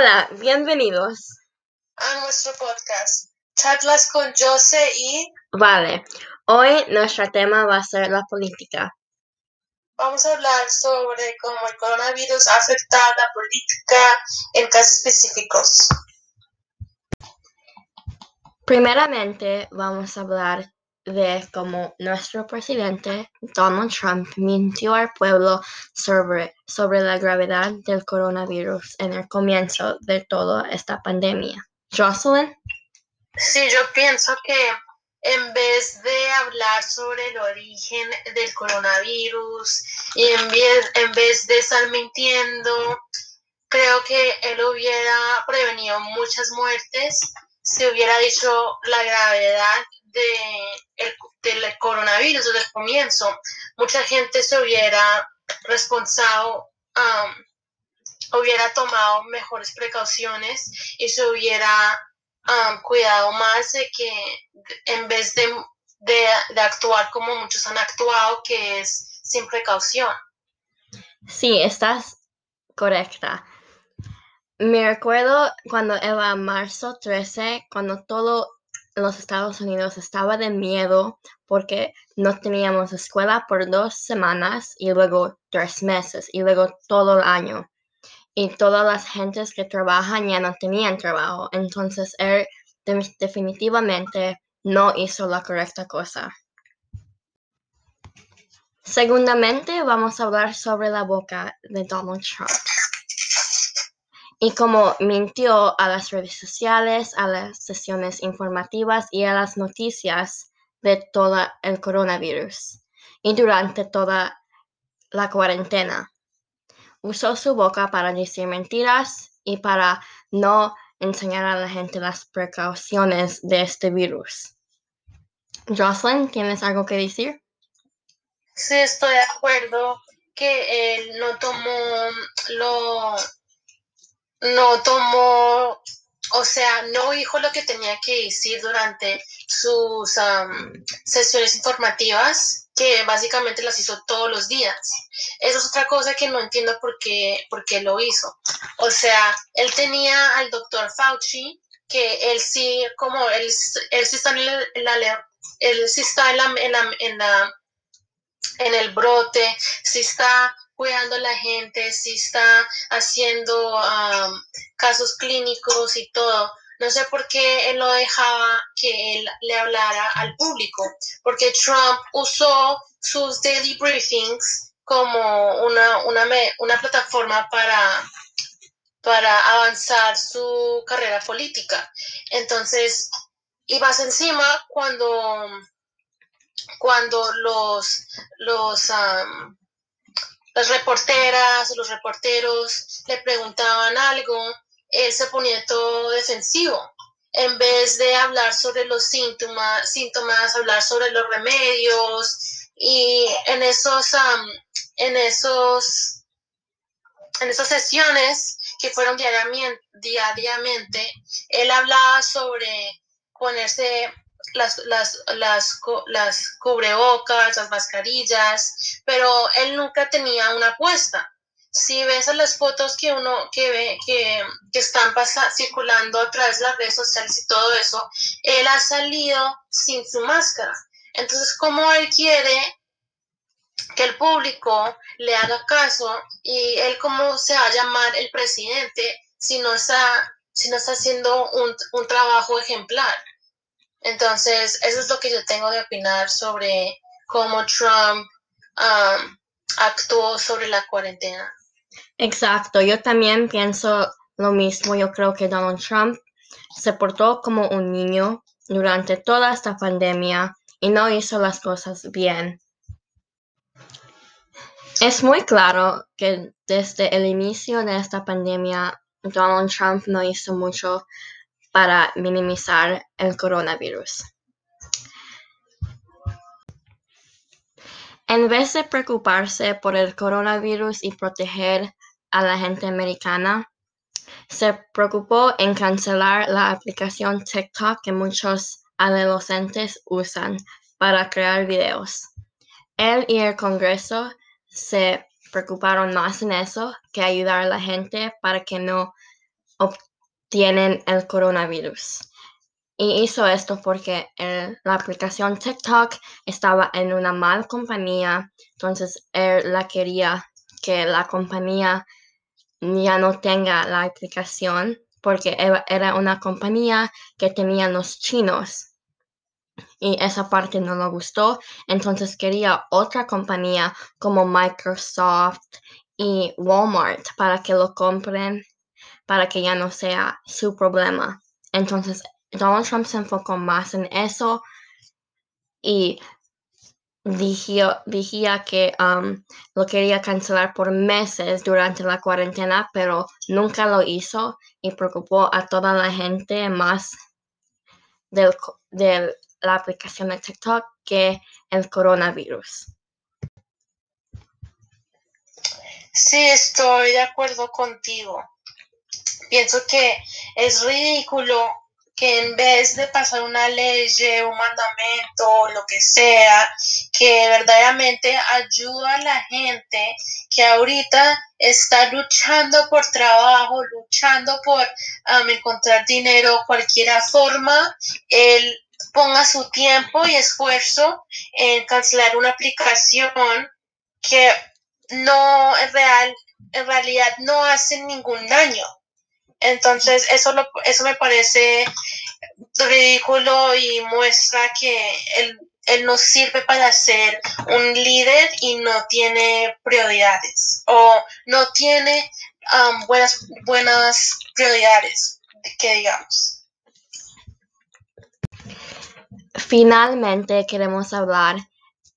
Hola, bienvenidos. a nuestro podcast, Charlas con Jose y Vale, hoy nuestro tema va a ser la política. vamos a hablar sobre cómo el coronavirus ha afectado la política en casos específicos. Primeramente, vamos a hablar de cómo nuestro presidente Donald Trump mintió al pueblo sobre, sobre la gravedad del coronavirus en el comienzo de toda esta pandemia. Jocelyn, Sí, yo pienso que en vez de hablar sobre el origen del coronavirus y en vez, en vez de estar mintiendo, creo que él hubiera prevenido muchas muertes si hubiera dicho la gravedad de el- del coronavirus desde el comienzo. Mucha gente se hubiera responsado, hubiera tomado mejores precauciones y se hubiera um, cuidado más de que en vez de, de, de actuar como muchos han actuado, que es sin precaución. sí, estás correcta. Me recuerdo cuando era marzo 13, cuando todo los Estados Unidos estaba de miedo porque no teníamos escuela por dos semanas y luego tres meses y luego todo el año. Y todas las gentes que trabajan ya no tenían trabajo. Entonces él de- definitivamente no hizo la correcta cosa. Segundamente vamos a hablar sobre la boca de Donald Trump y cómo mintió a las redes sociales, a las sesiones informativas y a las noticias de todo el coronavirus y durante toda la cuarentena. Usó su boca para decir mentiras y para no enseñar a la gente las precauciones de este virus. Jocelyn, ¿tienes algo que decir? Sí, estoy de acuerdo que él no tomó lo, no tomó, o sea, no dijo lo que tenía que decir durante sus am, sesiones informativas, que básicamente las hizo todos los días. Eso es otra cosa que no entiendo por qué, por qué lo hizo. O sea, él tenía al doctor Fauci, que él sí, como él, él sí está en la- él sí está en la, en la, en la en el brote, si está cuidando a la gente, si está haciendo casos clínicos y todo. No sé por qué él no dejaba que él le hablara al público, porque Trump usó sus daily briefings como una, una, una plataforma para, para avanzar su carrera política. Entonces, y más encima cuando cuando los, los, las reporteras los reporteros le preguntaban algo, él se ponía todo defensivo. En vez de hablar sobre los síntomas, síntomas hablar sobre los remedios y en esos, am, en esos, en esas sesiones que fueron diariamente, diariamente, él hablaba sobre ponerse las, las, las, las cubrebocas, las mascarillas, pero él nunca tenía una puesta. Si ves a las fotos que uno que ve que, que están circulando a través de las redes sociales y todo eso, él ha salido sin su máscara. Entonces, ¿cómo él quiere que el público le haga caso y él cómo se va a llamar el presidente si no está, si no está haciendo un, un trabajo ejemplar? Entonces, eso es lo que yo tengo de opinar sobre cómo Trump um, actuó sobre la cuarentena. Exacto, yo también pienso lo mismo. Yo creo que Donald Trump se portó como un niño durante toda esta pandemia y no hizo las cosas bien. Es muy claro que desde el inicio de esta pandemia, Donald Trump no hizo mucho para minimizar el coronavirus. En vez de preocuparse por el coronavirus y proteger a la gente americana, se preocupó en cancelar la aplicación TikTok que muchos adolescentes usan para crear videos. Él y el Congreso se preocuparon más en eso que ayudar a la gente para que no obtienen el coronavirus. Y hizo esto porque la aplicación TikTok estaba en una mal compañía, entonces él la quería que la compañía ya no tenga la aplicación porque era una compañía que tenían los chinos y esa parte no le gustó, entonces quería otra compañía como Microsoft y Walmart para que lo compren para que ya no sea su problema. Entonces Donald Trump se enfocó más en eso y dijía, que um, lo quería cancelar por meses durante la cuarentena, pero nunca lo hizo y preocupó a toda la gente más de la aplicación de TikTok que el coronavirus. Sí, estoy de acuerdo contigo. Pienso que es ridículo que en vez de pasar una ley, un mandamento, lo que sea, que verdaderamente ayuda a la gente que ahorita está luchando por trabajo, luchando por um, encontrar dinero, cualquier forma, él ponga su tiempo y esfuerzo en cancelar una aplicación que no es real, en realidad no hace ningún daño. Entonces, eso, lo, eso me parece ridículo y muestra que él, él no sirve para ser un líder y no tiene prioridades o no tiene um, buenas, buenas prioridades, que digamos. Finalmente queremos hablar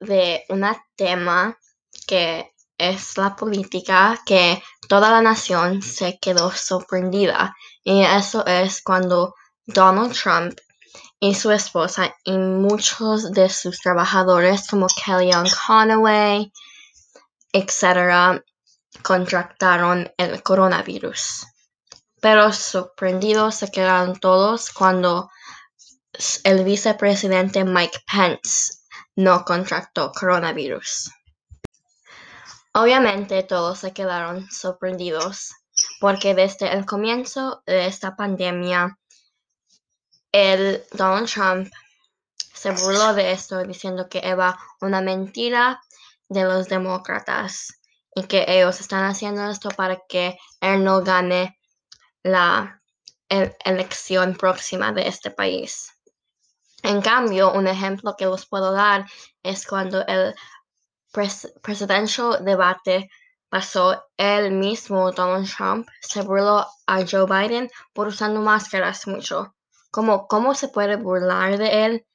de un tema que es la política que toda la nación se quedó sorprendida y eso es cuando Donald Trump y su esposa y muchos de sus trabajadores como Kellyanne Conway, etc., contractaron el coronavirus. Pero sorprendidos se quedaron todos cuando el vicepresidente Mike Pence no contractó coronavirus. Obviamente todos se quedaron sorprendidos porque desde el comienzo de esta pandemia, el Donald Trump se burló de esto diciendo que era una mentira de los demócratas y que ellos están haciendo esto para que él no gane la elección próxima de este país. En cambio, un ejemplo que los puedo dar es cuando el presidential debate pasó el mismo Donald Trump se burló a Joe Biden por usando máscaras mucho. Como, ¿Cómo se puede burlar de él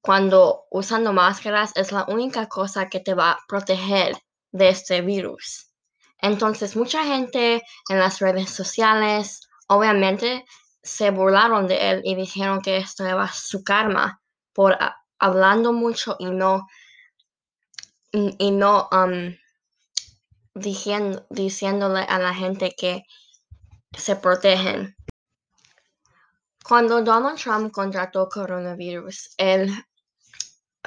cuando usando máscaras es la única cosa que te va a proteger de este virus? Entonces, mucha gente en las redes sociales, obviamente, se burlaron de él y dijeron que esto era su karma por hablando mucho y no y no um, diciendo, diciéndole a la gente que se protegen. Cuando Donald Trump contrató coronavirus, él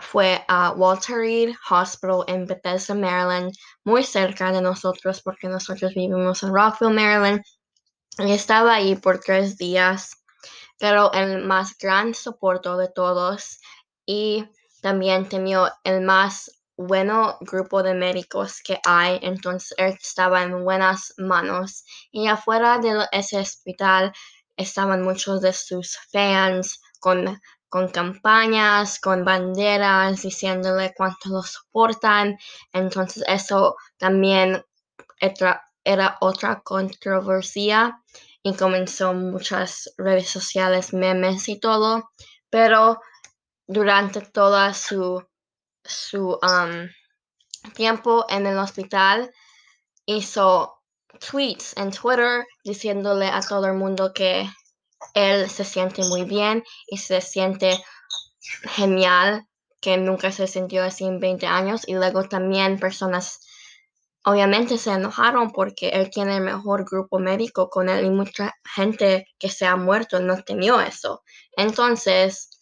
fue a Walter Reed Hospital en Bethesda, Maryland, muy cerca de nosotros porque nosotros vivimos en Rockville, Maryland. Y estaba ahí por tres días, pero el más gran soporte de todos y también temió el más bueno grupo de médicos que hay, entonces él estaba en buenas manos. Y afuera de ese hospital estaban muchos de sus fans con, con campañas, con banderas, diciéndole cuánto lo soportan. Entonces eso también era otra controversia y comenzó muchas redes sociales, memes y todo. Pero durante toda su su um, tiempo en el hospital, hizo tweets en Twitter diciéndole a todo el mundo que él se siente muy bien y se siente genial, que nunca se sintió así en 20 años. Y luego también personas obviamente se enojaron porque él tiene el mejor grupo médico con él y mucha gente que se ha muerto no temió eso. Entonces,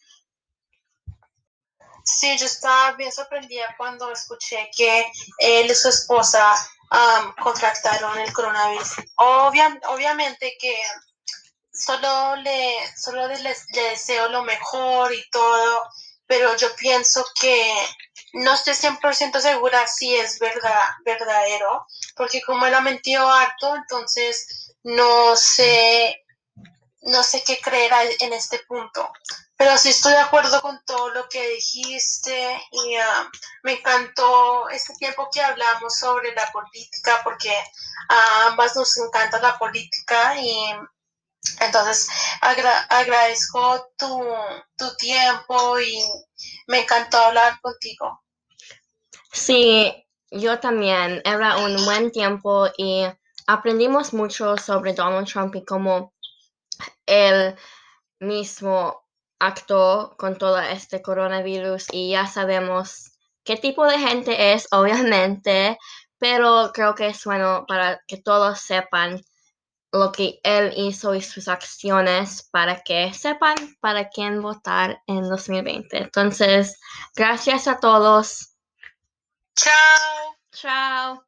Sí, yo estaba bien sorprendida cuando escuché que él y su esposa um, contractaron el coronavirus. obviamente que solo le, solo le deseo lo mejor y todo, pero yo pienso que no estoy 100% segura si es verdad, verdadero, porque como él ha mentido harto, entonces no sé, no sé qué creer en este punto. Pero sí estoy de acuerdo con todo lo que dijiste y ah, me encantó este tiempo que hablamos sobre la política, porque a ambas nos encanta la política y entonces agradezco tu, tu tiempo y me encantó hablar contigo. Sí, yo también. Era un buen tiempo y aprendimos mucho sobre Donald Trump y cómo él mismo actuó con todo este coronavirus y ya sabemos qué tipo de gente es, obviamente, pero creo que es bueno para que todos sepan lo que él hizo y sus acciones para que sepan para quién votar en 2020. Entonces, gracias a todos. Chao. Chao.